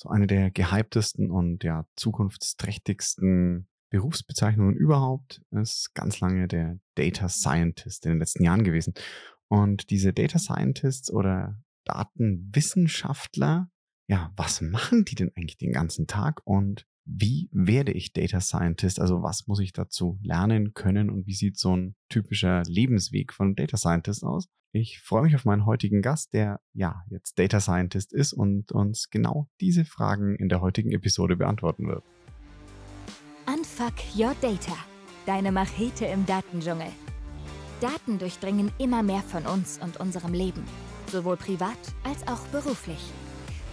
so eine der gehyptesten und ja zukunftsträchtigsten Berufsbezeichnungen überhaupt ist ganz lange der Data Scientist in den letzten Jahren gewesen. Und diese Data Scientists oder Datenwissenschaftler, ja, was machen die denn eigentlich den ganzen Tag und wie werde ich Data Scientist? Also was muss ich dazu lernen können und wie sieht so ein typischer Lebensweg von Data Scientist aus? Ich freue mich auf meinen heutigen Gast, der ja jetzt Data Scientist ist und uns genau diese Fragen in der heutigen Episode beantworten wird. Unfuck Your Data, deine Machete im Datendschungel. Daten durchdringen immer mehr von uns und unserem Leben, sowohl privat als auch beruflich.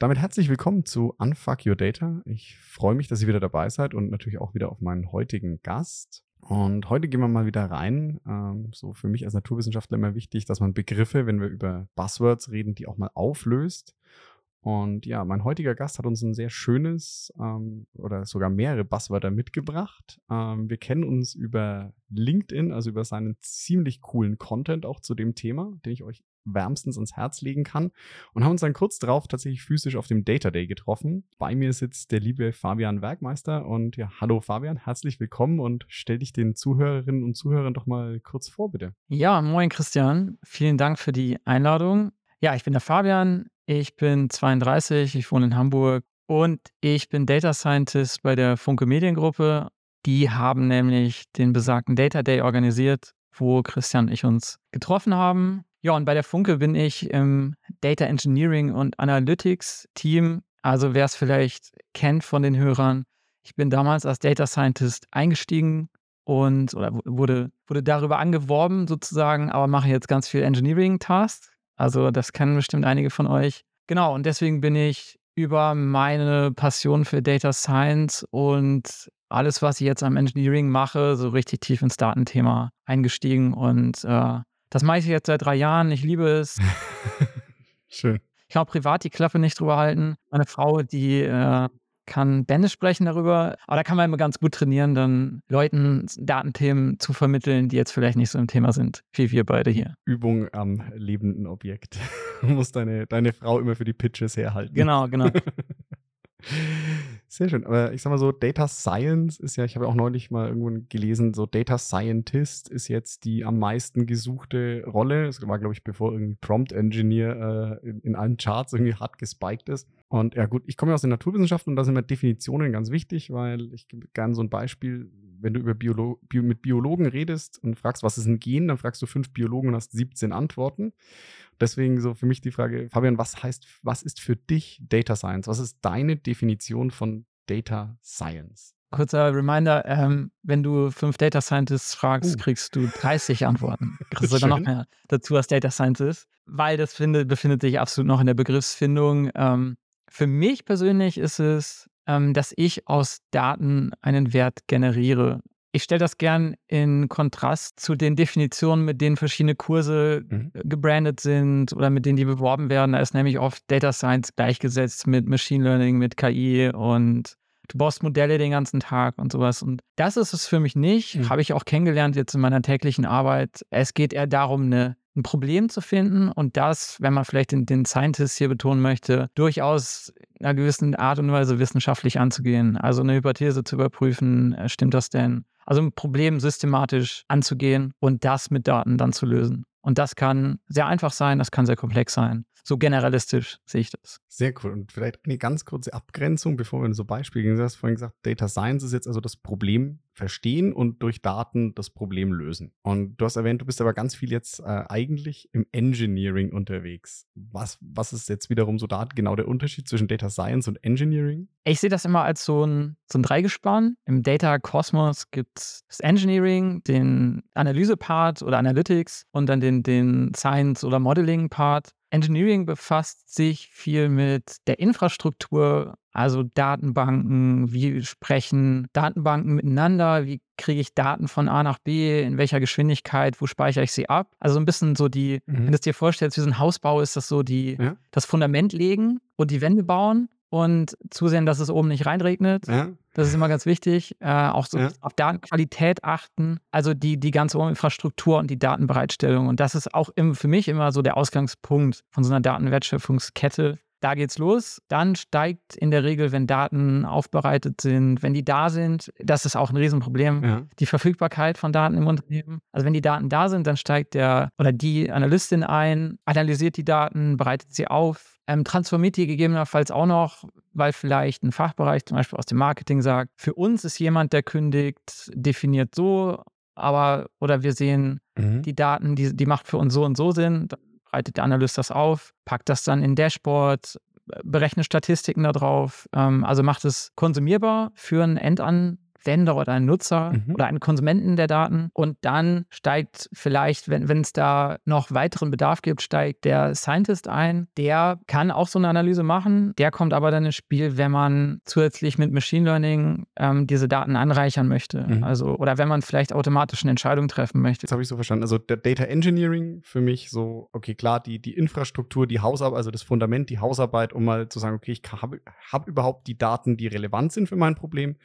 Damit herzlich willkommen zu Unfuck Your Data. Ich freue mich, dass ihr wieder dabei seid und natürlich auch wieder auf meinen heutigen Gast. Und heute gehen wir mal wieder rein. Ähm, so für mich als Naturwissenschaftler immer wichtig, dass man Begriffe, wenn wir über Buzzwords reden, die auch mal auflöst. Und ja, mein heutiger Gast hat uns ein sehr schönes ähm, oder sogar mehrere Buzzwörter mitgebracht. Ähm, wir kennen uns über LinkedIn, also über seinen ziemlich coolen Content auch zu dem Thema, den ich euch wärmstens ans Herz legen kann und haben uns dann kurz darauf tatsächlich physisch auf dem Data Day getroffen. Bei mir sitzt der liebe Fabian Werkmeister und ja, hallo Fabian, herzlich willkommen und stell dich den Zuhörerinnen und Zuhörern doch mal kurz vor, bitte. Ja, moin Christian, vielen Dank für die Einladung. Ja, ich bin der Fabian, ich bin 32, ich wohne in Hamburg und ich bin Data Scientist bei der Funke Mediengruppe. Die haben nämlich den besagten Data Day organisiert, wo Christian und ich uns getroffen haben ja, und bei der Funke bin ich im Data Engineering und Analytics Team. Also wer es vielleicht kennt von den Hörern, ich bin damals als Data Scientist eingestiegen und oder wurde, wurde darüber angeworben sozusagen, aber mache jetzt ganz viel Engineering-Tasks. Also das kennen bestimmt einige von euch. Genau, und deswegen bin ich über meine Passion für Data Science und alles, was ich jetzt am Engineering mache, so richtig tief ins Datenthema eingestiegen und äh, das mache ich jetzt seit drei Jahren. Ich liebe es. Schön. Ich kann auch privat die Klappe nicht drüber halten. Meine Frau, die äh, kann Bände sprechen darüber, aber da kann man immer ganz gut trainieren, dann Leuten Datenthemen zu vermitteln, die jetzt vielleicht nicht so im Thema sind, wie wir beide hier. Übung am lebenden Objekt. Du musst deine, deine Frau immer für die Pitches herhalten. Genau, genau. Sehr schön. Aber ich sag mal so, Data Science ist ja, ich habe auch neulich mal irgendwo gelesen, so Data Scientist ist jetzt die am meisten gesuchte Rolle. Es war, glaube ich, bevor irgendwie Prompt Engineer äh, in, in, allen Charts irgendwie hart gespiked ist. Und ja, gut, ich komme ja aus den Naturwissenschaften und da sind mir Definitionen ganz wichtig, weil ich gerne so ein Beispiel, wenn du über Biolo Bio mit Biologen redest und fragst, was ist ein Gen, dann fragst du fünf Biologen und hast 17 Antworten. Deswegen so für mich die Frage, Fabian, was heißt, was ist für dich Data Science? Was ist deine Definition von Data Science? Kurzer Reminder, ähm, wenn du fünf Data Scientists fragst, uh. kriegst du 30 Antworten. Kriegst sogar noch mehr dazu als Data Scientist, weil das finde, befindet sich absolut noch in der Begriffsfindung. Ähm, für mich persönlich ist es, ähm, dass ich aus Daten einen Wert generiere. Ich stelle das gern in Kontrast zu den Definitionen, mit denen verschiedene Kurse mhm. gebrandet sind oder mit denen die beworben werden. Da ist nämlich oft Data Science gleichgesetzt mit Machine Learning, mit KI und du baust Modelle den ganzen Tag und sowas. Und das ist es für mich nicht. Mhm. Habe ich auch kennengelernt jetzt in meiner täglichen Arbeit. Es geht eher darum, eine ein Problem zu finden und das, wenn man vielleicht den, den Scientist hier betonen möchte, durchaus in einer gewissen Art und Weise wissenschaftlich anzugehen. Also eine Hypothese zu überprüfen, äh, stimmt das denn? Also ein Problem systematisch anzugehen und das mit Daten dann zu lösen. Und das kann sehr einfach sein, das kann sehr komplex sein. So generalistisch sehe ich das. Sehr cool. Und vielleicht eine ganz kurze Abgrenzung, bevor wir in so Beispiele gehen. Du hast vorhin gesagt, Data Science ist jetzt also das Problem verstehen und durch Daten das Problem lösen. Und du hast erwähnt, du bist aber ganz viel jetzt äh, eigentlich im Engineering unterwegs. Was, was ist jetzt wiederum so da genau der Unterschied zwischen Data Science und Engineering? Ich sehe das immer als so ein, so ein Dreigespann. Im Data Kosmos gibt es das Engineering, den Analyse-Part oder Analytics und dann den, den Science- oder Modeling-Part. Engineering befasst sich viel mit der Infrastruktur, also Datenbanken, wie sprechen Datenbanken miteinander, wie kriege ich Daten von A nach B, in welcher Geschwindigkeit, wo speichere ich sie ab. Also ein bisschen so die, mhm. wenn du es dir vorstellst, wie so ein Hausbau ist das so die, ja. das Fundament legen und die Wände bauen und zusehen, dass es oben nicht reinregnet. Ja. Das ist immer ganz wichtig. Äh, auch so ja. auf Datenqualität achten. Also die, die ganze Infrastruktur und die Datenbereitstellung. Und das ist auch im, für mich immer so der Ausgangspunkt von so einer Datenwertschöpfungskette. Da geht's los. Dann steigt in der Regel, wenn Daten aufbereitet sind, wenn die da sind, das ist auch ein Riesenproblem, ja. die Verfügbarkeit von Daten im Unternehmen. Also wenn die Daten da sind, dann steigt der oder die Analystin ein, analysiert die Daten, bereitet sie auf, ähm, transformiert die gegebenenfalls auch noch, weil vielleicht ein Fachbereich zum Beispiel aus dem Marketing sagt, für uns ist jemand, der kündigt, definiert so, aber oder wir sehen mhm. die Daten, die, die macht für uns so und so Sinn, dann bereitet der Analyst das auf, packt das dann in Dashboard, berechnet Statistiken darauf, ähm, also macht es konsumierbar für einen Endan Vendor oder einen Nutzer mhm. oder einen Konsumenten der Daten. Und dann steigt vielleicht, wenn es da noch weiteren Bedarf gibt, steigt der Scientist ein. Der kann auch so eine Analyse machen. Der kommt aber dann ins Spiel, wenn man zusätzlich mit Machine Learning ähm, diese Daten anreichern möchte. Mhm. Also, oder wenn man vielleicht automatisch eine Entscheidung treffen möchte. Das habe ich so verstanden. Also der Data Engineering für mich so, okay, klar, die, die Infrastruktur, die Hausarbeit, also das Fundament, die Hausarbeit, um mal zu sagen, okay, ich habe hab überhaupt die Daten, die relevant sind für mein Problem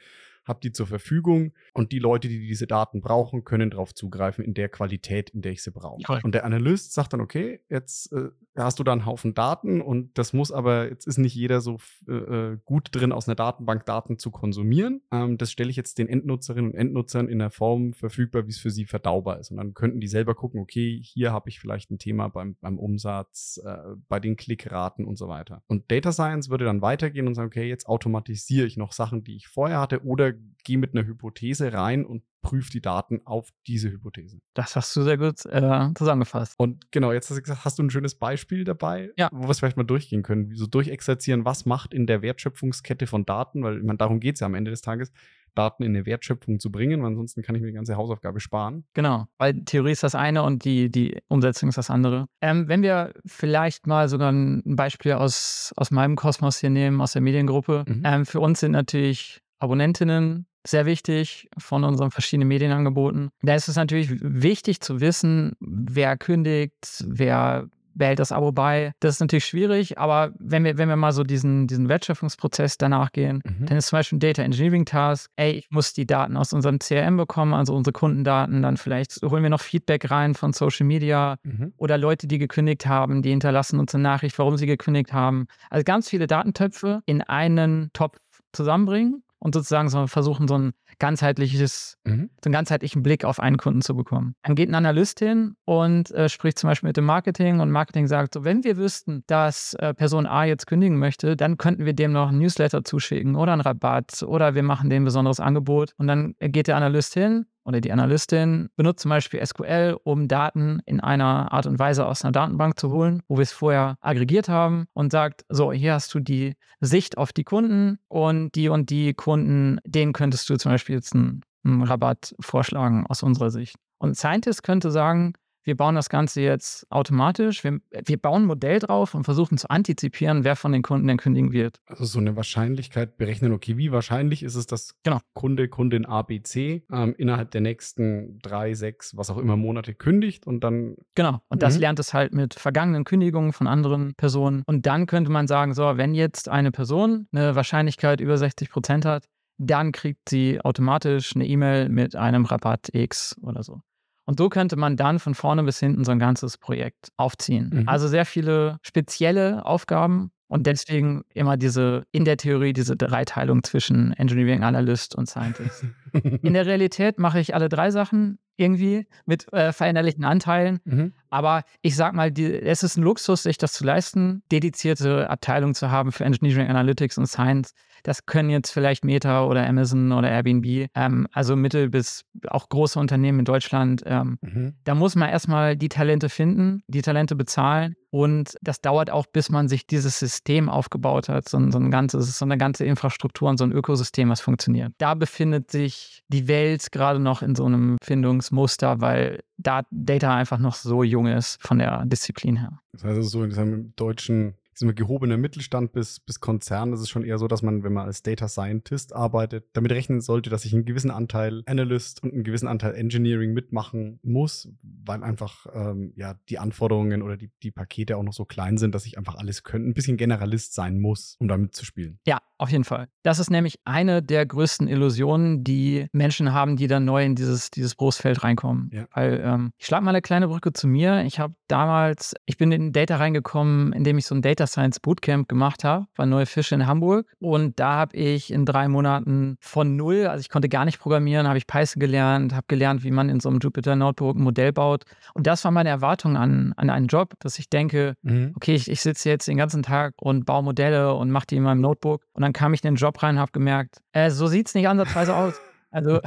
habe die zur Verfügung und die Leute, die diese Daten brauchen, können darauf zugreifen in der Qualität, in der ich sie brauche. Und der Analyst sagt dann, okay, jetzt äh, hast du da einen Haufen Daten und das muss aber, jetzt ist nicht jeder so äh, äh, gut drin, aus einer Datenbank Daten zu konsumieren. Ähm, das stelle ich jetzt den Endnutzerinnen und Endnutzern in der Form verfügbar, wie es für sie verdaubar ist. Und dann könnten die selber gucken, okay, hier habe ich vielleicht ein Thema beim, beim Umsatz, äh, bei den Klickraten und so weiter. Und Data Science würde dann weitergehen und sagen, okay, jetzt automatisiere ich noch Sachen, die ich vorher hatte oder gehe mit einer Hypothese rein und prüft die Daten auf diese Hypothese. Das hast du sehr gut äh, zusammengefasst. Und genau, jetzt hast du gesagt, hast du ein schönes Beispiel dabei, ja. wo wir es vielleicht mal durchgehen können, so durchexerzieren, was macht in der Wertschöpfungskette von Daten, weil meine, darum geht es ja am Ende des Tages, Daten in eine Wertschöpfung zu bringen, weil ansonsten kann ich mir die ganze Hausaufgabe sparen. Genau, weil Theorie ist das eine und die, die Umsetzung ist das andere. Ähm, wenn wir vielleicht mal sogar ein Beispiel aus, aus meinem Kosmos hier nehmen, aus der Mediengruppe. Mhm. Ähm, für uns sind natürlich Abonnentinnen sehr wichtig von unseren verschiedenen Medienangeboten. Da ist es natürlich wichtig zu wissen, wer kündigt, wer behält das Abo bei. Das ist natürlich schwierig, aber wenn wir, wenn wir mal so diesen, diesen Wertschöpfungsprozess danach gehen, mhm. dann ist zum Beispiel ein Data Engineering Task, ey, ich muss die Daten aus unserem CRM bekommen, also unsere Kundendaten, dann vielleicht holen wir noch Feedback rein von Social Media mhm. oder Leute, die gekündigt haben, die hinterlassen uns eine Nachricht, warum sie gekündigt haben. Also ganz viele Datentöpfe in einen Topf zusammenbringen und sozusagen so versuchen, so ein ganzheitliches, mhm. so einen ganzheitlichen Blick auf einen Kunden zu bekommen. Dann geht ein Analyst hin und äh, spricht zum Beispiel mit dem Marketing und Marketing sagt, so, wenn wir wüssten, dass äh, Person A jetzt kündigen möchte, dann könnten wir dem noch ein Newsletter zuschicken oder einen Rabatt oder wir machen dem ein besonderes Angebot. Und dann geht der Analyst hin oder die Analystin benutzt zum Beispiel SQL, um Daten in einer Art und Weise aus einer Datenbank zu holen, wo wir es vorher aggregiert haben und sagt, so, hier hast du die Sicht auf die Kunden und die und die Kunden, denen könntest du zum Beispiel jetzt einen, einen Rabatt vorschlagen aus unserer Sicht. Und Scientist könnte sagen, wir bauen das Ganze jetzt automatisch. Wir, wir bauen ein Modell drauf und versuchen zu antizipieren, wer von den Kunden denn kündigen wird. Also so eine Wahrscheinlichkeit berechnen, okay, wie wahrscheinlich ist es, dass genau. Kunde, Kundin ABC ähm, innerhalb der nächsten drei, sechs, was auch immer Monate kündigt und dann. Genau. Und das mhm. lernt es halt mit vergangenen Kündigungen von anderen Personen. Und dann könnte man sagen, so, wenn jetzt eine Person eine Wahrscheinlichkeit über 60 Prozent hat, dann kriegt sie automatisch eine E-Mail mit einem Rabatt X oder so. Und so könnte man dann von vorne bis hinten so ein ganzes Projekt aufziehen. Mhm. Also sehr viele spezielle Aufgaben und deswegen immer diese, in der Theorie, diese Dreiteilung zwischen Engineering Analyst und Scientist. in der Realität mache ich alle drei Sachen irgendwie mit äh, veränderlichen Anteilen. Mhm. Aber ich sag mal, die, es ist ein Luxus, sich das zu leisten, dedizierte Abteilungen zu haben für Engineering Analytics und Science. Das können jetzt vielleicht Meta oder Amazon oder Airbnb, ähm, also mittel- bis auch große Unternehmen in Deutschland. Ähm, mhm. Da muss man erstmal die Talente finden, die Talente bezahlen. Und das dauert auch, bis man sich dieses System aufgebaut hat, so, so, ein ganzes, so eine ganze Infrastruktur und so ein Ökosystem, was funktioniert. Da befindet sich die Welt gerade noch in so einem Findungsmuster, weil da Data einfach noch so jung ist von der Disziplin her. Das heißt, so in diesem deutschen sind wir gehobener Mittelstand bis, bis Konzern. Das ist schon eher so, dass man, wenn man als Data Scientist arbeitet, damit rechnen sollte, dass ich einen gewissen Anteil Analyst und einen gewissen Anteil Engineering mitmachen muss, weil einfach ähm, ja die Anforderungen oder die, die Pakete auch noch so klein sind, dass ich einfach alles könnte, ein bisschen Generalist sein muss, um damit zu spielen. Ja, auf jeden Fall. Das ist nämlich eine der größten Illusionen, die Menschen haben, die dann neu in dieses, dieses Berufsfeld reinkommen. Ja. Weil ähm, ich schlage mal eine kleine Brücke zu mir. Ich habe damals, ich bin in Data reingekommen, indem ich so ein Data Science Bootcamp gemacht habe bei Neue Fische in Hamburg. Und da habe ich in drei Monaten von null, also ich konnte gar nicht programmieren, habe ich Python gelernt, habe gelernt, wie man in so einem Jupyter Notebook ein Modell baut. Und das war meine Erwartung an, an einen Job, dass ich denke, mhm. okay, ich, ich sitze jetzt den ganzen Tag und baue Modelle und mache die in meinem Notebook. Und dann kam ich in den Job rein und habe gemerkt, äh, so sieht es nicht ansatzweise aus. Also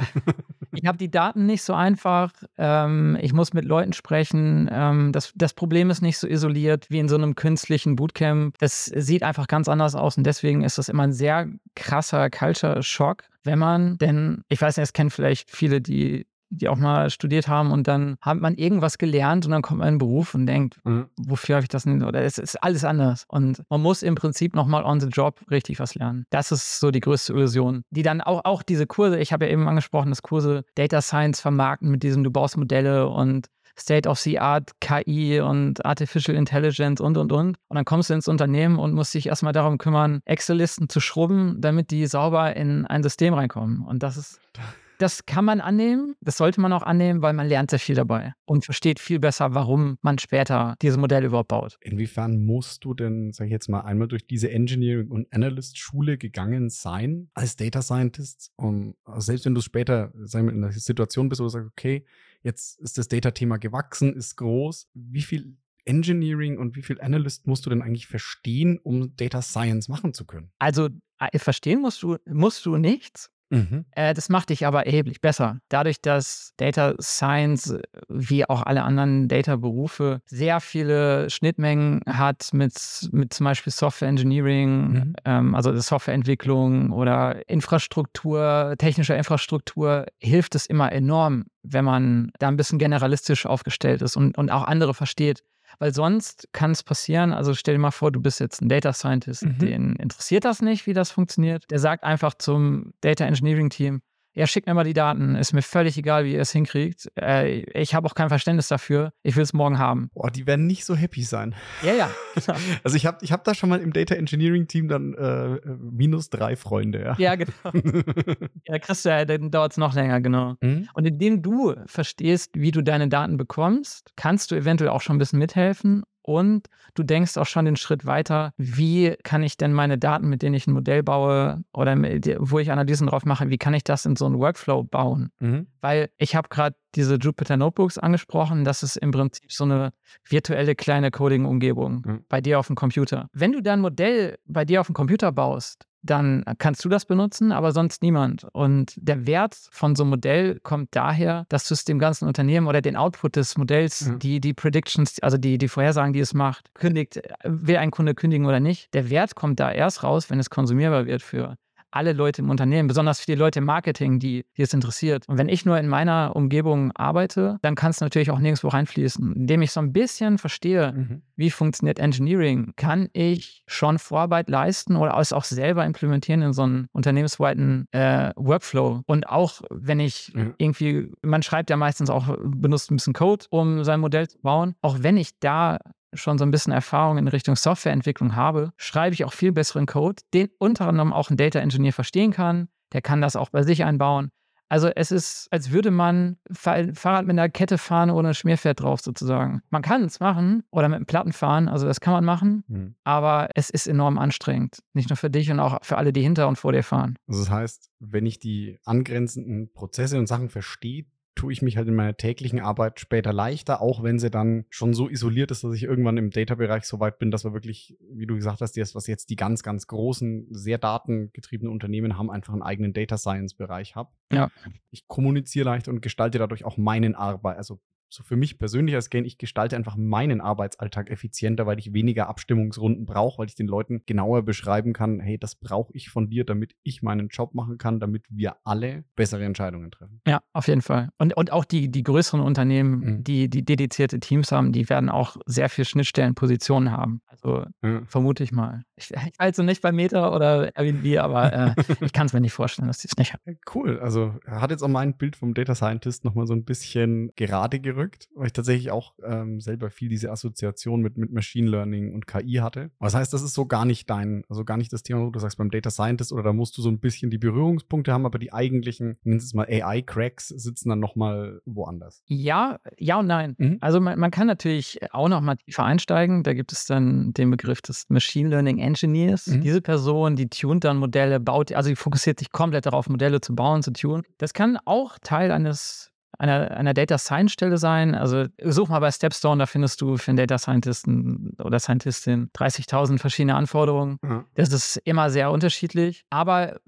ich habe die Daten nicht so einfach. Ähm, ich muss mit Leuten sprechen. Ähm, das, das Problem ist nicht so isoliert wie in so einem künstlichen Bootcamp. Das sieht einfach ganz anders aus und deswegen ist das immer ein sehr krasser Culture-Schock, wenn man, denn ich weiß nicht, es kennen vielleicht viele, die die auch mal studiert haben und dann hat man irgendwas gelernt und dann kommt man in den Beruf und denkt, mhm. wofür habe ich das denn? Oder es ist alles anders. Und man muss im Prinzip nochmal on the job richtig was lernen. Das ist so die größte Illusion. Die dann auch, auch diese Kurse, ich habe ja eben angesprochen, dass Kurse Data Science vermarkten mit diesem, du baust Modelle und State of the Art, KI und Artificial Intelligence und und und. Und dann kommst du ins Unternehmen und musst dich erstmal darum kümmern, Excel-Listen zu schrubben, damit die sauber in ein System reinkommen. Und das ist das kann man annehmen, das sollte man auch annehmen, weil man lernt sehr viel dabei und versteht viel besser, warum man später diese Modelle überhaupt baut. Inwiefern musst du denn, sag ich jetzt mal, einmal durch diese Engineering- und Analyst-Schule gegangen sein als Data Scientist? Und selbst wenn du später sagen wir, in einer Situation bist, wo du sagst, okay, jetzt ist das Data-Thema gewachsen, ist groß, wie viel Engineering und wie viel Analyst musst du denn eigentlich verstehen, um Data Science machen zu können? Also äh, verstehen musst du, musst du nichts. Mhm. Äh, das macht dich aber erheblich besser. Dadurch, dass Data Science wie auch alle anderen Data-Berufe sehr viele Schnittmengen hat mit, mit zum Beispiel Software Engineering, mhm. ähm, also Softwareentwicklung oder Infrastruktur, technischer Infrastruktur, hilft es immer enorm, wenn man da ein bisschen generalistisch aufgestellt ist und, und auch andere versteht. Weil sonst kann es passieren, also stell dir mal vor, du bist jetzt ein Data Scientist, mhm. den interessiert das nicht, wie das funktioniert. Der sagt einfach zum Data Engineering Team, ja, schickt mir mal die Daten. Ist mir völlig egal, wie ihr es hinkriegt. Äh, ich habe auch kein Verständnis dafür. Ich will es morgen haben. Boah, die werden nicht so happy sein. Ja, ja. Genau. Also ich habe ich hab da schon mal im Data Engineering Team dann äh, minus drei Freunde. Ja, ja genau. ja, kriegst du ja, dann dauert es noch länger, genau. Mhm. Und indem du verstehst, wie du deine Daten bekommst, kannst du eventuell auch schon ein bisschen mithelfen und du denkst auch schon den Schritt weiter, wie kann ich denn meine Daten, mit denen ich ein Modell baue oder wo ich Analysen drauf mache, wie kann ich das in so einen Workflow bauen? Mhm. Weil ich habe gerade diese Jupyter Notebooks angesprochen, das ist im Prinzip so eine virtuelle kleine Coding-Umgebung mhm. bei dir auf dem Computer. Wenn du dann ein Modell bei dir auf dem Computer baust, dann kannst du das benutzen, aber sonst niemand. Und der Wert von so einem Modell kommt daher, dass du es dem ganzen Unternehmen oder den Output des Modells, mhm. die, die Predictions, also die, die Vorhersagen, die es macht, kündigt, will ein Kunde kündigen oder nicht. Der Wert kommt da erst raus, wenn es konsumierbar wird für alle Leute im Unternehmen, besonders für die Leute im Marketing, die, die es interessiert. Und wenn ich nur in meiner Umgebung arbeite, dann kann es natürlich auch nirgendwo reinfließen. Indem ich so ein bisschen verstehe, mhm. wie funktioniert Engineering, kann ich schon Vorarbeit leisten oder es auch selber implementieren in so einen unternehmensweiten äh, Workflow. Und auch wenn ich mhm. irgendwie, man schreibt ja meistens auch, benutzt ein bisschen Code, um sein Modell zu bauen, auch wenn ich da schon so ein bisschen Erfahrung in Richtung Softwareentwicklung habe, schreibe ich auch viel besseren Code, den unter anderem auch ein Data Engineer verstehen kann. Der kann das auch bei sich einbauen. Also es ist, als würde man Fahrrad mit einer Kette fahren ohne ein Schmierfett drauf sozusagen. Man kann es machen oder mit einem Platten fahren, also das kann man machen, mhm. aber es ist enorm anstrengend. Nicht nur für dich und auch für alle, die hinter und vor dir fahren. Also das heißt, wenn ich die angrenzenden Prozesse und Sachen verstehe, tue ich mich halt in meiner täglichen Arbeit später leichter, auch wenn sie dann schon so isoliert ist, dass ich irgendwann im Data-Bereich so weit bin, dass wir wirklich, wie du gesagt hast, das, was jetzt die ganz, ganz großen, sehr datengetriebenen Unternehmen haben, einfach einen eigenen Data Science-Bereich habe. Ja. Ich kommuniziere leicht und gestalte dadurch auch meinen Arbeit, also so für mich persönlich als Gain, ich gestalte einfach meinen Arbeitsalltag effizienter, weil ich weniger Abstimmungsrunden brauche, weil ich den Leuten genauer beschreiben kann, hey, das brauche ich von dir, damit ich meinen Job machen kann, damit wir alle bessere Entscheidungen treffen. Ja, auf jeden Fall. Und, und auch die, die größeren Unternehmen, mhm. die, die dedizierte Teams haben, die werden auch sehr viel Schnittstellenpositionen haben. Also ja. vermute ich mal. Ich, ich also nicht bei Meta oder Airbnb, aber äh, ich kann es mir nicht vorstellen, dass die es nicht haben. Cool. Also hat jetzt auch mein Bild vom Data Scientist nochmal so ein bisschen gerade gerückt, weil ich tatsächlich auch ähm, selber viel diese Assoziation mit, mit Machine Learning und KI hatte. Was heißt, das ist so gar nicht dein, also gar nicht das Thema, wo du sagst beim Data Scientist oder da musst du so ein bisschen die Berührungspunkte haben, aber die eigentlichen, nennen es mal AI-Cracks, sitzen dann nochmal woanders. Ja, ja und nein. Mhm. Also man, man kann natürlich auch noch mal tiefer einsteigen. Da gibt es dann den Begriff des Machine Learning Engineers. Mhm. Diese Person, die tunt dann Modelle, baut, also die fokussiert sich komplett darauf, Modelle zu bauen, zu tunen. Das kann auch Teil eines einer, einer Data Science Stelle sein. Also such mal bei Stepstone, da findest du für einen Data Scientisten oder Scientistin 30.000 verschiedene Anforderungen. Mhm. Das ist immer sehr unterschiedlich. Aber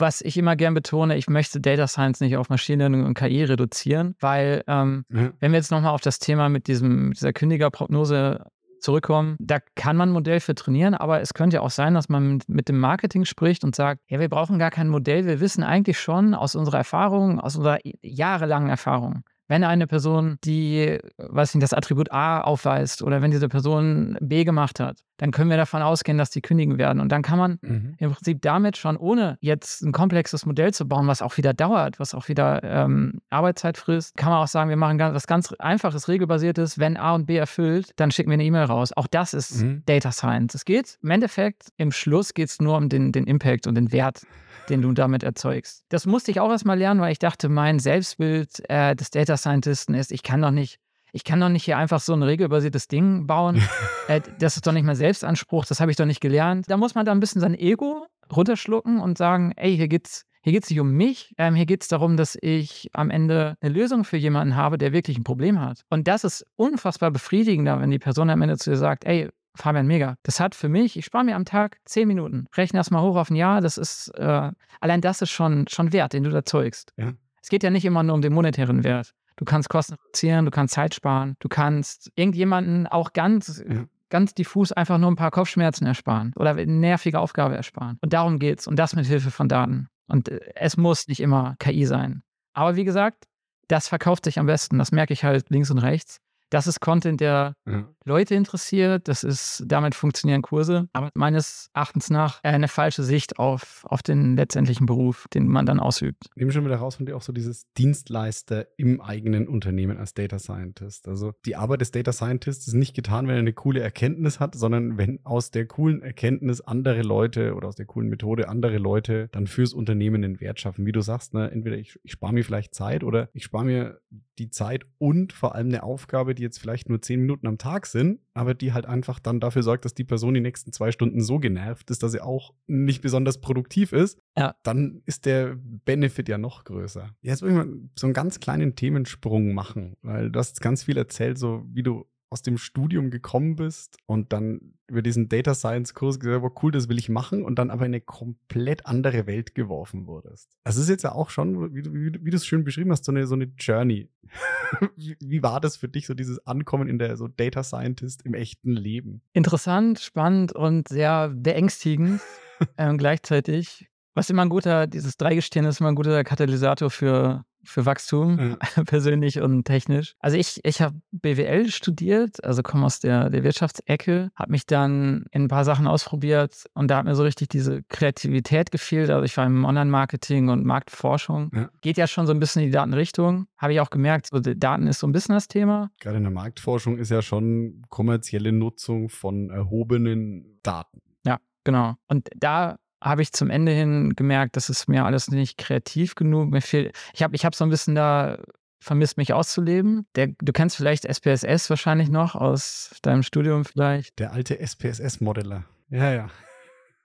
was ich immer gern betone, ich möchte Data Science nicht auf Machine Learning und KI reduzieren, weil ähm, mhm. wenn wir jetzt nochmal auf das Thema mit diesem, dieser Kündigerprognose zurückkommen. Da kann man ein Modell für trainieren, aber es könnte ja auch sein, dass man mit dem Marketing spricht und sagt, ja, wir brauchen gar kein Modell, wir wissen eigentlich schon aus unserer Erfahrung, aus unserer jahrelangen Erfahrung, wenn eine Person, die, weiß nicht, das Attribut A aufweist oder wenn diese Person B gemacht hat, dann können wir davon ausgehen, dass die kündigen werden. Und dann kann man mhm. im Prinzip damit schon, ohne jetzt ein komplexes Modell zu bauen, was auch wieder dauert, was auch wieder ähm, Arbeitszeit frisst, kann man auch sagen, wir machen was ganz Einfaches, regelbasiertes. Wenn A und B erfüllt, dann schicken wir eine E-Mail raus. Auch das ist mhm. Data Science. Es geht im Endeffekt, im Schluss geht es nur um den, den Impact und den Wert den du damit erzeugst. Das musste ich auch erstmal lernen, weil ich dachte, mein Selbstbild äh, des Data Scientisten ist, ich kann doch nicht, ich kann doch nicht hier einfach so ein regelbasiertes Ding bauen. äh, das ist doch nicht mein Selbstanspruch, das habe ich doch nicht gelernt. Da muss man da ein bisschen sein Ego runterschlucken und sagen, ey, hier geht's hier geht es nicht um mich, ähm, hier geht es darum, dass ich am Ende eine Lösung für jemanden habe, der wirklich ein Problem hat. Und das ist unfassbar befriedigender, wenn die Person am Ende zu dir sagt, ey, Fabian, mega. Das hat für mich, ich spare mir am Tag zehn Minuten. Rechne das mal hoch auf ein Jahr. Das ist, äh, allein das ist schon, schon Wert, den du erzeugst. Ja. Es geht ja nicht immer nur um den monetären Wert. Du kannst Kosten reduzieren, du kannst Zeit sparen, du kannst irgendjemanden auch ganz, ja. ganz diffus einfach nur ein paar Kopfschmerzen ersparen oder eine nervige Aufgabe ersparen. Und darum geht's. Und das mit Hilfe von Daten. Und äh, es muss nicht immer KI sein. Aber wie gesagt, das verkauft sich am besten. Das merke ich halt links und rechts. Das ist Content, der ja. Leute interessiert. Das ist, damit funktionieren Kurse. Aber meines Erachtens nach eine falsche Sicht auf, auf den letztendlichen Beruf, den man dann ausübt. Nehmen schon wieder raus von dir auch so dieses Dienstleister im eigenen Unternehmen als Data Scientist. Also die Arbeit des Data Scientists ist nicht getan, wenn er eine coole Erkenntnis hat, sondern wenn aus der coolen Erkenntnis andere Leute oder aus der coolen Methode andere Leute dann fürs Unternehmen den Wert schaffen. Wie du sagst, ne, entweder ich, ich spare mir vielleicht Zeit oder ich spare mir die Zeit und vor allem eine Aufgabe, die jetzt vielleicht nur zehn Minuten am Tag sind, aber die halt einfach dann dafür sorgt, dass die Person die nächsten zwei Stunden so genervt ist, dass sie auch nicht besonders produktiv ist, ja. dann ist der Benefit ja noch größer. Jetzt will ich mal so einen ganz kleinen Themensprung machen, weil du hast ganz viel erzählt, so wie du aus dem Studium gekommen bist und dann über diesen Data Science Kurs gesagt, hast, cool, das will ich machen und dann aber in eine komplett andere Welt geworfen wurdest. Das ist jetzt ja auch schon, wie, wie, wie du es schön beschrieben hast, so eine, so eine Journey. wie, wie, war das für dich, so dieses Ankommen in der so Data Scientist im echten Leben? Interessant, spannend und sehr beängstigend äh, gleichzeitig. Was immer ein guter, dieses Dreigestirn ist immer ein guter Katalysator für für Wachstum, ja. persönlich und technisch. Also ich, ich habe BWL studiert, also komme aus der, der Wirtschaftsecke, habe mich dann in ein paar Sachen ausprobiert und da hat mir so richtig diese Kreativität gefehlt. Also ich war im Online-Marketing und Marktforschung. Ja. Geht ja schon so ein bisschen in die Datenrichtung. Habe ich auch gemerkt, so Daten ist so ein bisschen das Thema. Gerade in der Marktforschung ist ja schon kommerzielle Nutzung von erhobenen Daten. Ja, genau. Und da habe ich zum Ende hin gemerkt, das ist mir alles nicht kreativ genug. Mir fehlt, ich habe ich hab so ein bisschen da vermisst, mich auszuleben. Der, du kennst vielleicht SPSS wahrscheinlich noch aus deinem Studium vielleicht. Der alte SPSS-Modeller. Ja, ja.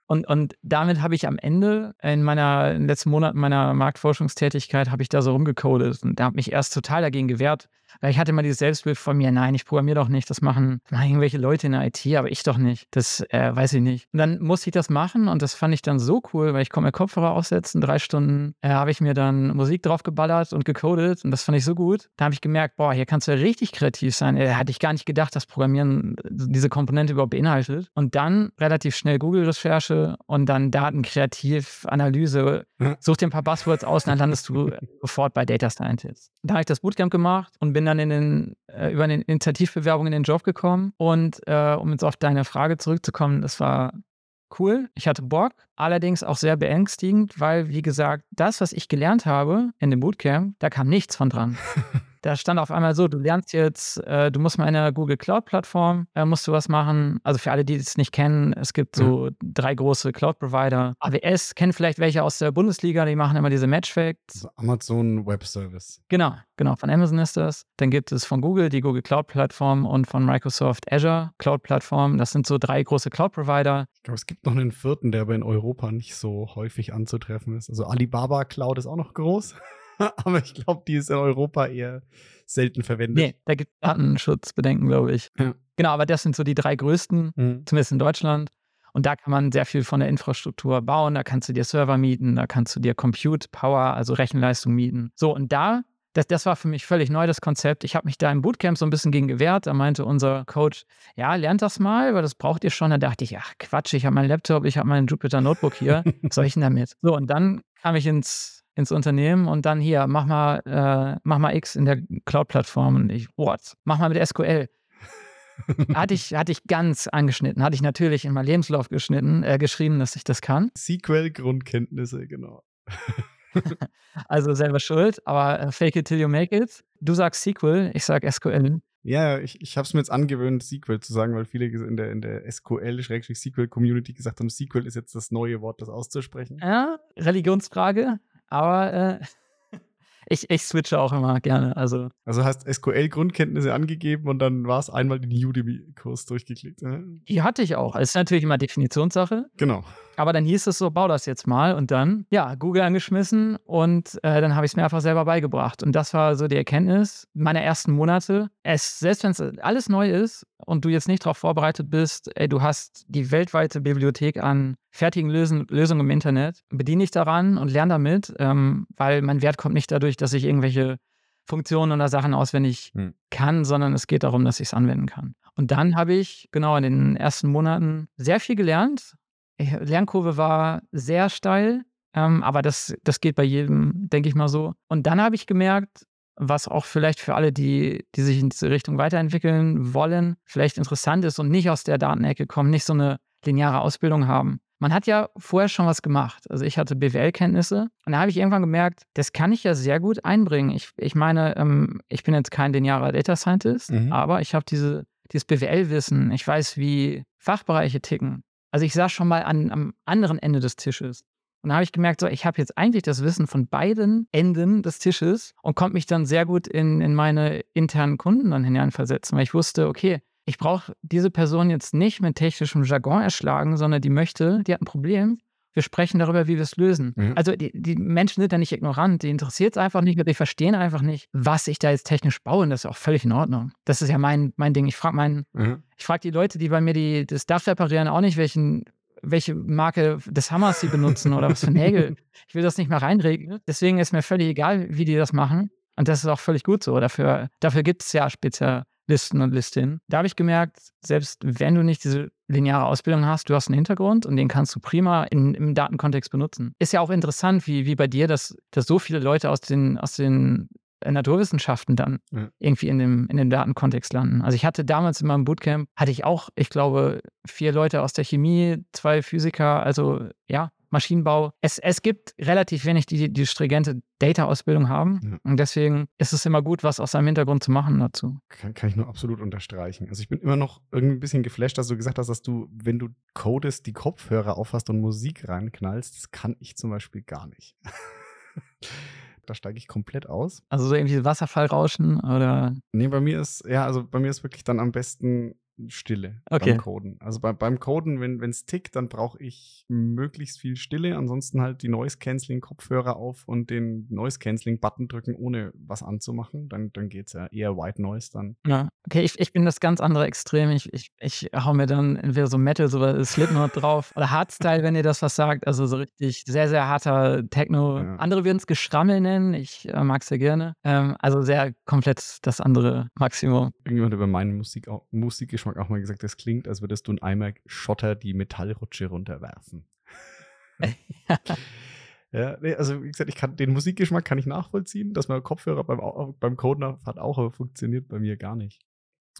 Und, und damit habe ich am Ende in meiner in den letzten Monaten meiner Marktforschungstätigkeit habe ich da so rumgecodet und da habe mich erst total dagegen gewehrt, Weil ich hatte immer dieses Selbstbild von mir, nein, ich programmiere doch nicht, das machen, irgendwelche Leute in der IT, aber ich doch nicht. Das äh, weiß ich nicht. Und dann musste ich das machen und das fand ich dann so cool, weil ich konnte mir Kopfhörer aussetzen, drei Stunden äh, habe ich mir dann Musik drauf geballert und gecodet und das fand ich so gut. Da habe ich gemerkt, boah, hier kannst du ja richtig kreativ sein. Äh, hatte ich gar nicht gedacht, dass Programmieren diese Komponente überhaupt beinhaltet. Und dann relativ schnell Google-Recherche und dann Datenkreativ-Analyse. Such dir ein paar Buzzwords aus und dann landest du sofort bei Data Scientist. Da habe ich das Bootcamp gemacht und bin dann in den, äh, über eine Initiativbewerbung in den Job gekommen. Und äh, um jetzt auf deine Frage zurückzukommen, das war cool. Ich hatte Bock, allerdings auch sehr beängstigend, weil, wie gesagt, das, was ich gelernt habe in dem Bootcamp, da kam nichts von dran. Da stand auf einmal so, du lernst jetzt, äh, du musst mal in der Google Cloud-Plattform, äh, musst du was machen. Also für alle, die es nicht kennen, es gibt so mhm. drei große Cloud-Provider. AWS kennen vielleicht welche aus der Bundesliga, die machen immer diese Matchfacts. Also Amazon Web Service. Genau, genau, von Amazon ist das. Dann gibt es von Google die Google Cloud-Plattform und von Microsoft Azure Cloud-Plattform. Das sind so drei große Cloud-Provider. Ich glaube, es gibt noch einen vierten, der aber in Europa nicht so häufig anzutreffen ist. Also Alibaba Cloud ist auch noch groß. aber ich glaube, die ist in Europa eher selten verwendet. Nee, da gibt es Datenschutzbedenken, glaube ich. Ja. Genau, aber das sind so die drei größten, mhm. zumindest in Deutschland. Und da kann man sehr viel von der Infrastruktur bauen. Da kannst du dir Server mieten, da kannst du dir Compute Power, also Rechenleistung mieten. So, und da, das, das war für mich völlig neu, das Konzept. Ich habe mich da im Bootcamp so ein bisschen gegen gewehrt. Da meinte unser Coach, ja, lernt das mal, weil das braucht ihr schon. Da dachte ich, ach Quatsch, ich habe meinen Laptop, ich habe meinen Jupyter Notebook hier. Was soll ich denn damit? So, und dann kam ich ins ins Unternehmen und dann hier, mach mal, äh, mach mal X in der Cloud-Plattform. Und ich, what? Mach mal mit SQL. hatte, ich, hatte ich ganz angeschnitten. Hatte ich natürlich in meinem Lebenslauf geschnitten, äh, geschrieben, dass ich das kann. SQL-Grundkenntnisse, genau. also selber schuld, aber äh, fake it till you make it. Du sagst SQL, ich sag SQL. Ja, ich, ich habe es mir jetzt angewöhnt, SQL zu sagen, weil viele in der, in der SQL-SQL-Community gesagt haben, SQL ist jetzt das neue Wort, das auszusprechen. Ja, Religionsfrage. Aber äh, ich, ich switche auch immer gerne. Also, also hast SQL-Grundkenntnisse angegeben und dann war es einmal den Udemy-Kurs durchgeklickt. Ne? Die hatte ich auch. Es ist natürlich immer Definitionssache. Genau. Aber dann hieß es so, bau das jetzt mal und dann, ja, Google angeschmissen und äh, dann habe ich es mir einfach selber beigebracht. Und das war so die Erkenntnis meiner ersten Monate. Es, selbst wenn es alles neu ist und du jetzt nicht darauf vorbereitet bist, ey, du hast die weltweite Bibliothek an fertigen Lösen, Lösungen im Internet, bediene dich daran und lerne damit, ähm, weil mein Wert kommt nicht dadurch, dass ich irgendwelche Funktionen oder Sachen auswendig hm. kann, sondern es geht darum, dass ich es anwenden kann. Und dann habe ich genau in den ersten Monaten sehr viel gelernt, Lernkurve war sehr steil, ähm, aber das, das geht bei jedem, denke ich mal so. Und dann habe ich gemerkt, was auch vielleicht für alle, die, die sich in diese Richtung weiterentwickeln wollen, vielleicht interessant ist und nicht aus der Datenecke kommen, nicht so eine lineare Ausbildung haben. Man hat ja vorher schon was gemacht. Also ich hatte BWL-Kenntnisse und da habe ich irgendwann gemerkt, das kann ich ja sehr gut einbringen. Ich, ich meine, ähm, ich bin jetzt kein linearer Data Scientist, mhm. aber ich habe diese, dieses BWL-Wissen. Ich weiß, wie Fachbereiche ticken. Also ich saß schon mal an, am anderen Ende des Tisches. Und da habe ich gemerkt, so, ich habe jetzt eigentlich das Wissen von beiden Enden des Tisches und konnte mich dann sehr gut in, in meine internen Kunden dann hineinversetzen, weil ich wusste, okay, ich brauche diese Person jetzt nicht mit technischem Jargon erschlagen, sondern die möchte, die hat ein Problem wir sprechen darüber, wie wir es lösen. Mhm. Also die, die, Menschen sind da nicht ignorant, die interessiert es einfach nicht, die verstehen einfach nicht, was ich da jetzt technisch baue und das ist auch völlig in Ordnung. Das ist ja mein, mein Ding. Ich frage mhm. frag die Leute, die bei mir die, das Dach reparieren, auch nicht, welchen, welche Marke des Hammers sie benutzen oder was für Nägel. Ich will das nicht mehr reinregen. Deswegen ist mir völlig egal, wie die das machen. Und das ist auch völlig gut so. Dafür, dafür gibt es ja Spezialisten und Listinnen. Da habe ich gemerkt, selbst wenn du nicht diese lineare Ausbildung hast, du hast einen Hintergrund und den kannst du prima in, im Datenkontext benutzen. Ist ja auch interessant, wie, wie bei dir, dass, dass so viele Leute aus den, aus den äh, Naturwissenschaften dann ja. irgendwie in dem, in dem Datenkontext landen. Also ich hatte damals in meinem Bootcamp, hatte ich auch, ich glaube, vier Leute aus der Chemie, zwei Physiker, also ja, Maschinenbau. Es, es gibt relativ wenig, die die stringente Data-Ausbildung haben. Ja. Und deswegen ist es immer gut, was aus seinem Hintergrund zu machen dazu. Kann, kann, ich nur absolut unterstreichen. Also ich bin immer noch irgendwie ein bisschen geflasht, dass du gesagt hast, dass du, wenn du codest, die Kopfhörer aufhast und Musik reinknallst. Das kann ich zum Beispiel gar nicht. da steige ich komplett aus. Also so irgendwie Wasserfallrauschen oder? Nee, bei mir ist, ja, also bei mir ist wirklich dann am besten Stille Okay. beim Coden. Also bei, beim Coden, wenn es tickt, dann brauche ich möglichst viel Stille. Ansonsten halt die Noise-Canceling-Kopfhörer auf und den Noise-Canceling-Button drücken, ohne was anzumachen. Dann, dann geht es ja eher White Noise dann. Ja, okay, ich, ich bin das ganz andere Extrem. Ich, ich, ich hau mir dann entweder so Metal, so Slipknot drauf oder Hardstyle, wenn ihr das was sagt. Also so richtig sehr, sehr harter Techno. Ja. Andere würden es Geschrammel nennen. Ich äh, mag es sehr gerne. Ähm, also sehr komplett das andere Maximum. Irgendjemand über meinen Musik auch, Musikgeschmack auch mal gesagt, das klingt, als würdest du in Eimer Schotter die Metallrutsche runterwerfen. Ja, nee, also wie gesagt, ich kann den Musikgeschmack kann ich nachvollziehen, dass man Kopfhörer beim, beim Coden hat auch, aber funktioniert bei mir gar nicht.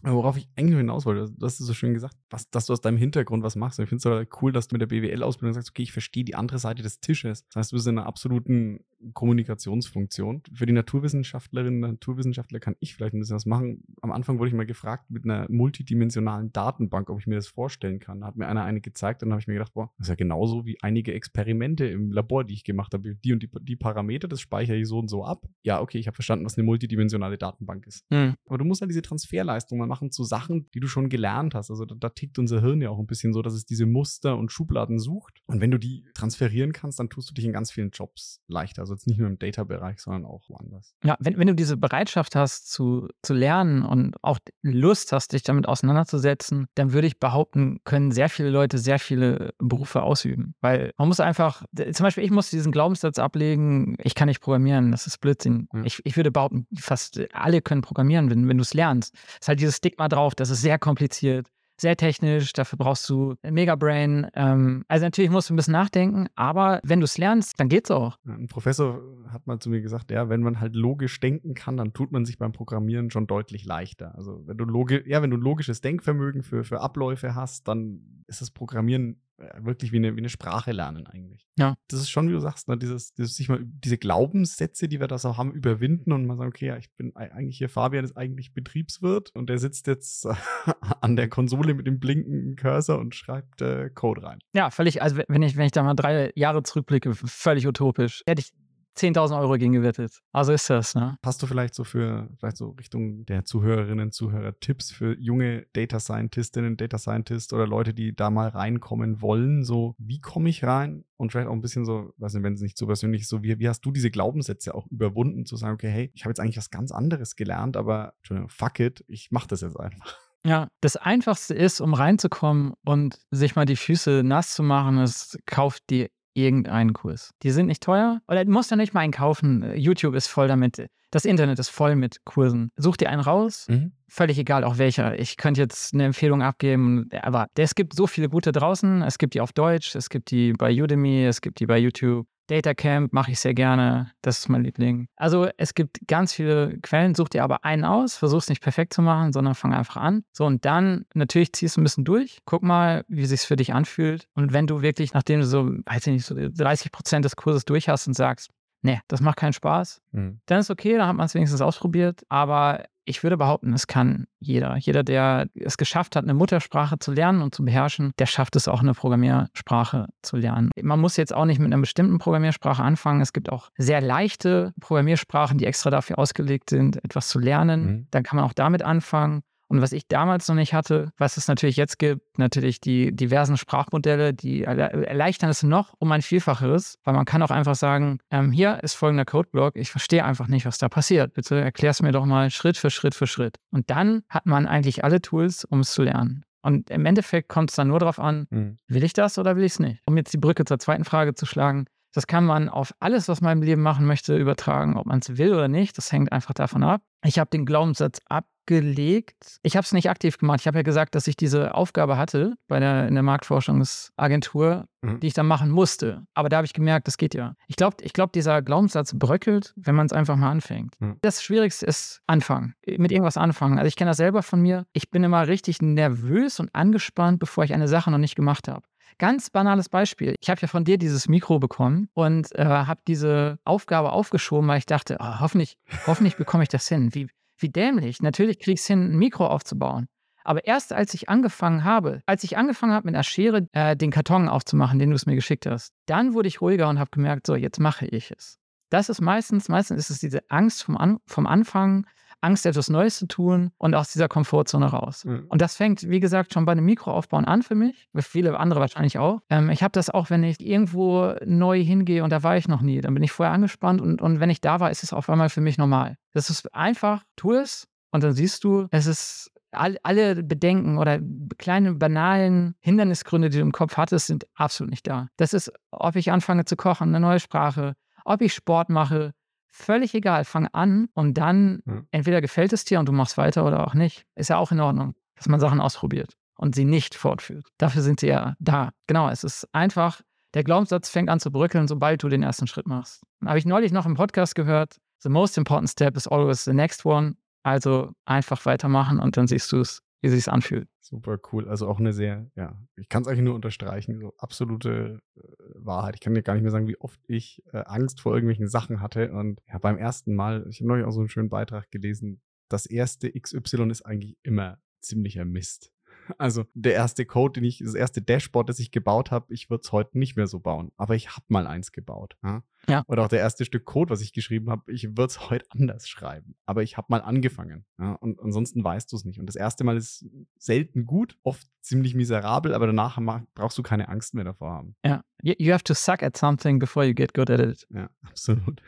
Worauf ich eigentlich hinaus wollte, du hast es so schön gesagt, was, dass du aus deinem Hintergrund was machst. Und ich finde es so cool, dass du mit der BWL-Ausbildung sagst, okay, ich verstehe die andere Seite des Tisches. Das heißt, du bist in einer absoluten Kommunikationsfunktion. Für die Naturwissenschaftlerinnen und Naturwissenschaftler kann ich vielleicht ein bisschen was machen. Am Anfang wurde ich mal gefragt mit einer multidimensionalen Datenbank, ob ich mir das vorstellen kann. Da hat mir einer eine gezeigt und dann habe ich mir gedacht, boah, das ist ja genauso wie einige Experimente im Labor, die ich gemacht habe. Die und die, die Parameter, das speichere ich so und so ab. Ja, okay, ich habe verstanden, was eine multidimensionale Datenbank ist. Hm. Aber du musst halt diese Transferleistung mal machen zu Sachen, die du schon gelernt hast. Also da, da tickt unser Hirn ja auch ein bisschen so, dass es diese Muster und Schubladen sucht. Und wenn du die transferieren kannst, dann tust du dich in ganz vielen Jobs leichter. Also jetzt nicht nur im Data-Bereich, sondern auch woanders. Ja, wenn, wenn du diese Bereitschaft hast zu, zu lernen und auch Lust hast, dich damit auseinanderzusetzen, dann würde ich behaupten, können sehr viele Leute sehr viele Berufe ausüben. Weil man muss einfach, zum Beispiel, ich muss diesen Glaubenssatz ablegen, ich kann nicht programmieren, das ist Blödsinn. Ja. Ich, ich würde behaupten, fast alle können programmieren, wenn, wenn du es lernst. Es ist halt dieses Stigma drauf, das ist sehr kompliziert. Sehr technisch, dafür brauchst du ein Megabrain. Ähm, also natürlich musst du ein bisschen nachdenken, aber wenn du es lernst, dann geht's auch. Ein Professor hat mal zu mir gesagt, ja, wenn man halt logisch denken kann, dann tut man sich beim Programmieren schon deutlich leichter. Also wenn du logi ja, wenn du logisches Denkvermögen für, für Abläufe hast, dann ist das Programmieren äh, wirklich wie eine, wie eine Sprache lernen eigentlich. Ja. Das ist schon, wie du sagst, ne, dieses, dieses sich mal diese Glaubenssätze, die wir da so haben, überwinden und mal sagen, okay, ja, ich bin ei- eigentlich hier, Fabian ist eigentlich Betriebswirt und der sitzt jetzt an der Konsole mit dem blinkenden Cursor und schreibt äh, Code rein. Ja, völlig, also wenn ich, wenn ich da mal drei Jahre zurückblicke, völlig utopisch. Hätte ich 10.000 Euro gegen gewettet. Also ist das, ne? Hast du vielleicht so für, vielleicht so Richtung der Zuhörerinnen, Zuhörer Tipps für junge Data Scientistinnen, Data Scientist oder Leute, die da mal reinkommen wollen? So, wie komme ich rein? Und vielleicht auch ein bisschen so, weiß nicht, wenn es nicht so persönlich ist, so wie, wie hast du diese Glaubenssätze auch überwunden, zu sagen, okay, hey, ich habe jetzt eigentlich was ganz anderes gelernt, aber fuck it, ich mache das jetzt einfach. Ja, das Einfachste ist, um reinzukommen und sich mal die Füße nass zu machen, ist, kauft dir irgendeinen Kurs. Die sind nicht teuer oder du musst ja nicht mal einen kaufen. YouTube ist voll damit. Das Internet ist voll mit Kursen. Such dir einen raus, völlig egal auch welcher. Ich könnte jetzt eine Empfehlung abgeben, aber es gibt so viele gute draußen. Es gibt die auf Deutsch, es gibt die bei Udemy, es gibt die bei YouTube. Datacamp mache ich sehr gerne. Das ist mein Liebling. Also es gibt ganz viele Quellen. Such dir aber einen aus. Versuch es nicht perfekt zu machen, sondern fang einfach an. So und dann natürlich ziehst du ein bisschen durch. Guck mal, wie sich's für dich anfühlt. Und wenn du wirklich, nachdem du so, weiß ich nicht, so 30 Prozent des Kurses durch hast und sagst, nee, das macht keinen Spaß, Mhm. dann ist okay, dann hat man es wenigstens ausprobiert. Aber ich würde behaupten, es kann jeder. Jeder, der es geschafft hat, eine Muttersprache zu lernen und zu beherrschen, der schafft es auch, eine Programmiersprache zu lernen. Man muss jetzt auch nicht mit einer bestimmten Programmiersprache anfangen. Es gibt auch sehr leichte Programmiersprachen, die extra dafür ausgelegt sind, etwas zu lernen. Mhm. Dann kann man auch damit anfangen. Und was ich damals noch nicht hatte, was es natürlich jetzt gibt, natürlich die diversen Sprachmodelle, die erle- erleichtern es noch um ein Vielfaches, weil man kann auch einfach sagen, ähm, hier ist folgender Codeblock, ich verstehe einfach nicht, was da passiert. Bitte erklär es mir doch mal Schritt für Schritt für Schritt. Und dann hat man eigentlich alle Tools, um es zu lernen. Und im Endeffekt kommt es dann nur darauf an, Mhm. will ich das oder will ich es nicht? Um jetzt die Brücke zur zweiten Frage zu schlagen, das kann man auf alles, was man im Leben machen möchte, übertragen, ob man es will oder nicht. Das hängt einfach davon ab. Ich habe den Glaubenssatz abgelegt. Ich habe es nicht aktiv gemacht. Ich habe ja gesagt, dass ich diese Aufgabe hatte bei der, in der Marktforschungsagentur, Mhm. die ich dann machen musste. Aber da habe ich gemerkt, das geht ja. Ich glaube, ich glaub, dieser Glaubenssatz bröckelt, wenn man es einfach mal anfängt. Mhm. Das Schwierigste ist anfangen. Mit irgendwas anfangen. Also ich kenne das selber von mir. Ich bin immer richtig nervös und angespannt, bevor ich eine Sache noch nicht gemacht habe. Ganz banales Beispiel. Ich habe ja von dir dieses Mikro bekommen und äh, habe diese Aufgabe aufgeschoben, weil ich dachte, oh, hoffentlich, hoffentlich bekomme ich das hin. Wie, wie dämlich. Natürlich kriege ich es hin, ein Mikro aufzubauen. Aber erst als ich angefangen habe, als ich angefangen habe, mit einer Schere äh, den Karton aufzumachen, den du es mir geschickt hast, dann wurde ich ruhiger und habe gemerkt, so, jetzt mache ich es. Das ist meistens, meistens ist es diese Angst vom, An vom Anfang, Angst, etwas Neues zu tun und aus dieser Komfortzone raus. Mhm. Und das fängt, wie gesagt, schon bei einem Mikroaufbauen an für mich, für viele andere wahrscheinlich auch. Ähm, ich habe das auch, wenn ich irgendwo neu hingehe und da war ich noch nie, dann bin ich vorher angespannt und, und wenn ich da war, ist es auf einmal für mich normal. Das ist einfach, tu es und dann siehst du, es ist alle Bedenken oder kleine banalen Hindernisgründe, die du im Kopf hattest, sind absolut nicht da. Das ist, ob ich anfange zu kochen, eine neue Sprache, ob ich Sport mache, völlig egal. Fang an und dann ja. entweder gefällt es dir und du machst weiter oder auch nicht. Ist ja auch in Ordnung, dass man Sachen ausprobiert und sie nicht fortführt. Dafür sind sie ja da. Genau, es ist einfach, der Glaubenssatz fängt an zu bröckeln, sobald du den ersten Schritt machst. Habe ich neulich noch im Podcast gehört, the most important step is always the next one. Also einfach weitermachen und dann siehst du es, wie sich anfühlt. Super cool. Also auch eine sehr, ja, ich kann es eigentlich nur unterstreichen, so absolute äh, Wahrheit. Ich kann dir gar nicht mehr sagen, wie oft ich äh, Angst vor irgendwelchen Sachen hatte. Und ja, beim ersten Mal, ich habe neulich auch so einen schönen Beitrag gelesen, das erste XY ist eigentlich immer ziemlicher Mist. Also der erste Code, den ich, das erste Dashboard, das ich gebaut habe, ich würde es heute nicht mehr so bauen. Aber ich habe mal eins gebaut. Ja? ja? Oder auch der erste Stück Code, was ich geschrieben habe, ich würde es heute anders schreiben. Aber ich habe mal angefangen. Ja? Und ansonsten weißt du es nicht. Und das erste Mal ist selten gut, oft ziemlich miserabel, aber danach brauchst du keine Angst mehr davor haben. Ja. You have to suck at something before you get good at it. Ja, absolut.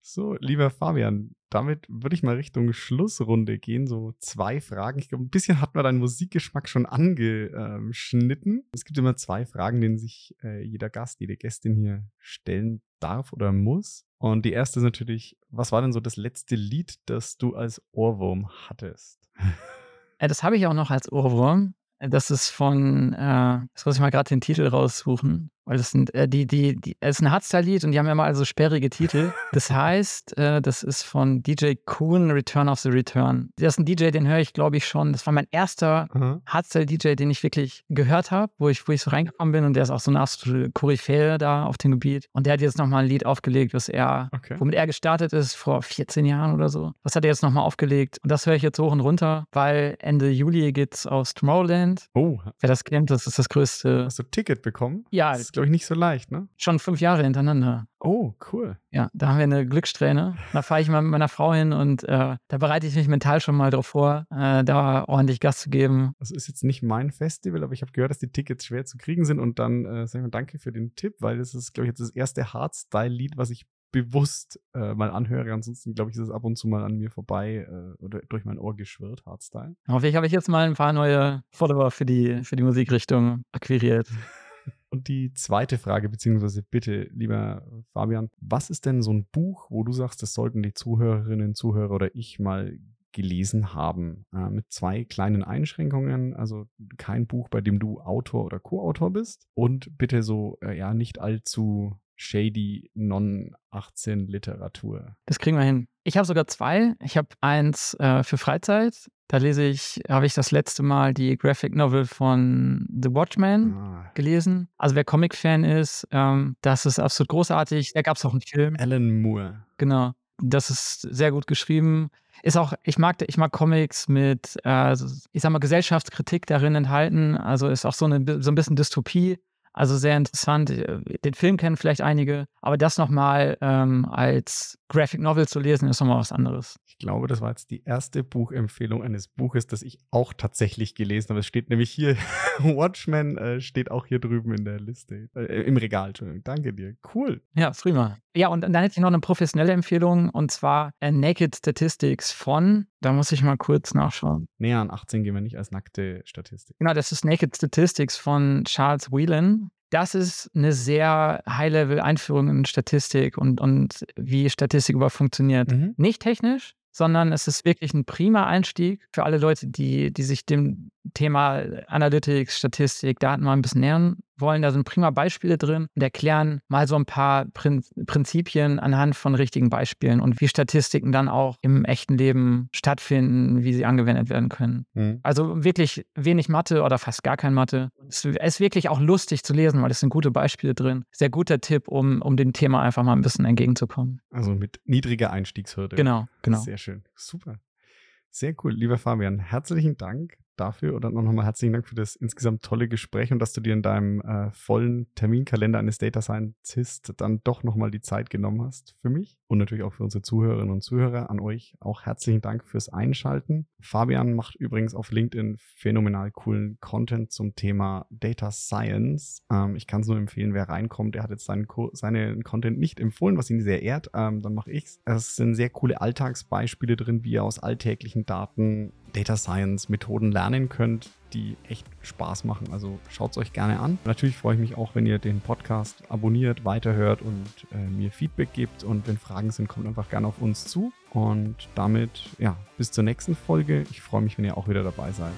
So, lieber Fabian, damit würde ich mal Richtung Schlussrunde gehen. So zwei Fragen. Ich glaube, ein bisschen hat man deinen Musikgeschmack schon angeschnitten. Es gibt immer zwei Fragen, denen sich äh, jeder Gast, jede Gästin hier stellen darf oder muss. Und die erste ist natürlich, was war denn so das letzte Lied, das du als Ohrwurm hattest? Ja, das habe ich auch noch als Ohrwurm. Das ist von, äh, jetzt muss ich mal gerade den Titel raussuchen. Weil das sind äh, die, die, die, es ist ein Hardstyle-Lied und die haben ja mal also sperrige Titel. Das heißt, äh, das ist von DJ Kuhn, Return of the Return. Das ist ein DJ, den höre ich, glaube ich, schon. Das war mein erster mhm. Hardstyle-DJ, den ich wirklich gehört habe, wo ich, wo ich so reingekommen bin und der ist auch so eine absolute Koryphäe da auf dem Gebiet. Und der hat jetzt nochmal ein Lied aufgelegt, was er, okay. womit er gestartet ist vor 14 Jahren oder so. Das hat er jetzt nochmal aufgelegt. Und das höre ich jetzt hoch und runter, weil Ende Juli geht's aus Tomorrowland. Oh. Wer das kennt, das ist das größte. Hast du ein Ticket bekommen? Ja, ist, glaube ich, nicht so leicht, ne? Schon fünf Jahre hintereinander. Oh, cool. Ja, da haben wir eine Glückssträhne. Da fahre ich mal mit meiner Frau hin und äh, da bereite ich mich mental schon mal drauf vor, äh, da ordentlich Gas zu geben. Das ist jetzt nicht mein Festival, aber ich habe gehört, dass die Tickets schwer zu kriegen sind und dann äh, sagen wir danke für den Tipp, weil das ist, glaube ich, jetzt das erste Hardstyle-Lied, was ich bewusst äh, mal anhöre. Ansonsten, glaube ich, ist es ab und zu mal an mir vorbei äh, oder durch mein Ohr geschwirrt, Hardstyle. Hoffentlich habe ich jetzt mal ein paar neue Follower für die, für die Musikrichtung akquiriert. Und die zweite Frage, beziehungsweise bitte, lieber Fabian, was ist denn so ein Buch, wo du sagst, das sollten die Zuhörerinnen, Zuhörer oder ich mal gelesen haben? Äh, mit zwei kleinen Einschränkungen, also kein Buch, bei dem du Autor oder Co-Autor bist und bitte so, äh, ja, nicht allzu shady Non-18-Literatur. Das kriegen wir hin. Ich habe sogar zwei. Ich habe eins äh, für Freizeit. Da lese ich, habe ich das letzte Mal die Graphic Novel von The Watchmen ah. gelesen. Also wer Comic-Fan ist, ähm, das ist absolut großartig. Da gab es auch einen Film. Alan Moore. Genau. Das ist sehr gut geschrieben. Ist auch, ich mag, ich mag Comics mit, äh, ich sag mal, Gesellschaftskritik darin enthalten. Also ist auch so, eine, so ein bisschen Dystopie also sehr interessant. Den Film kennen vielleicht einige, aber das nochmal ähm, als Graphic Novel zu lesen, ist nochmal was anderes. Ich glaube, das war jetzt die erste Buchempfehlung eines Buches, das ich auch tatsächlich gelesen habe. Es steht nämlich hier, Watchmen äh, steht auch hier drüben in der Liste, äh, im Regal. Entschuldigung. Danke dir. Cool. Ja, prima. Ja, und dann hätte ich noch eine professionelle Empfehlung und zwar äh, Naked Statistics von, da muss ich mal kurz nachschauen. Näher an 18 gehen wir nicht als nackte Statistik. Genau, das ist Naked Statistics von Charles Whelan. Das ist eine sehr High-Level-Einführung in Statistik und, und wie Statistik überhaupt funktioniert. Mhm. Nicht technisch, sondern es ist wirklich ein prima Einstieg für alle Leute, die, die sich dem Thema Analytics, Statistik, Daten mal ein bisschen nähern wollen. Da sind prima Beispiele drin und erklären mal so ein paar Prinzipien anhand von richtigen Beispielen und wie Statistiken dann auch im echten Leben stattfinden, wie sie angewendet werden können. Mhm. Also wirklich wenig Mathe oder fast gar kein Mathe. Es ist wirklich auch lustig zu lesen, weil es sind gute Beispiele drin. Sehr guter Tipp, um, um dem Thema einfach mal ein bisschen entgegenzukommen. Also mit niedriger Einstiegshürde. Genau, genau. Sehr schön. Super. Sehr cool, lieber Fabian. Herzlichen Dank, dafür auch nochmal herzlichen Dank für das insgesamt tolle Gespräch und dass du dir in deinem äh, vollen Terminkalender eines Data Scientist dann doch nochmal die Zeit genommen hast für mich und natürlich auch für unsere Zuhörerinnen und Zuhörer. An euch auch herzlichen Dank fürs Einschalten. Fabian macht übrigens auf LinkedIn phänomenal coolen Content zum Thema Data Science. Ähm, ich kann es nur empfehlen, wer reinkommt. Er hat jetzt seinen, seinen Content nicht empfohlen, was ihn sehr ehrt. Ähm, dann mache ich es. Es sind sehr coole Alltagsbeispiele drin, wie ihr aus alltäglichen Daten Data Science Methoden lernen könnt, die echt Spaß machen. Also schaut es euch gerne an. Natürlich freue ich mich auch, wenn ihr den Podcast abonniert, weiterhört und äh, mir Feedback gebt. Und wenn Fragen sind, kommt einfach gerne auf uns zu. Und damit, ja, bis zur nächsten Folge. Ich freue mich, wenn ihr auch wieder dabei seid.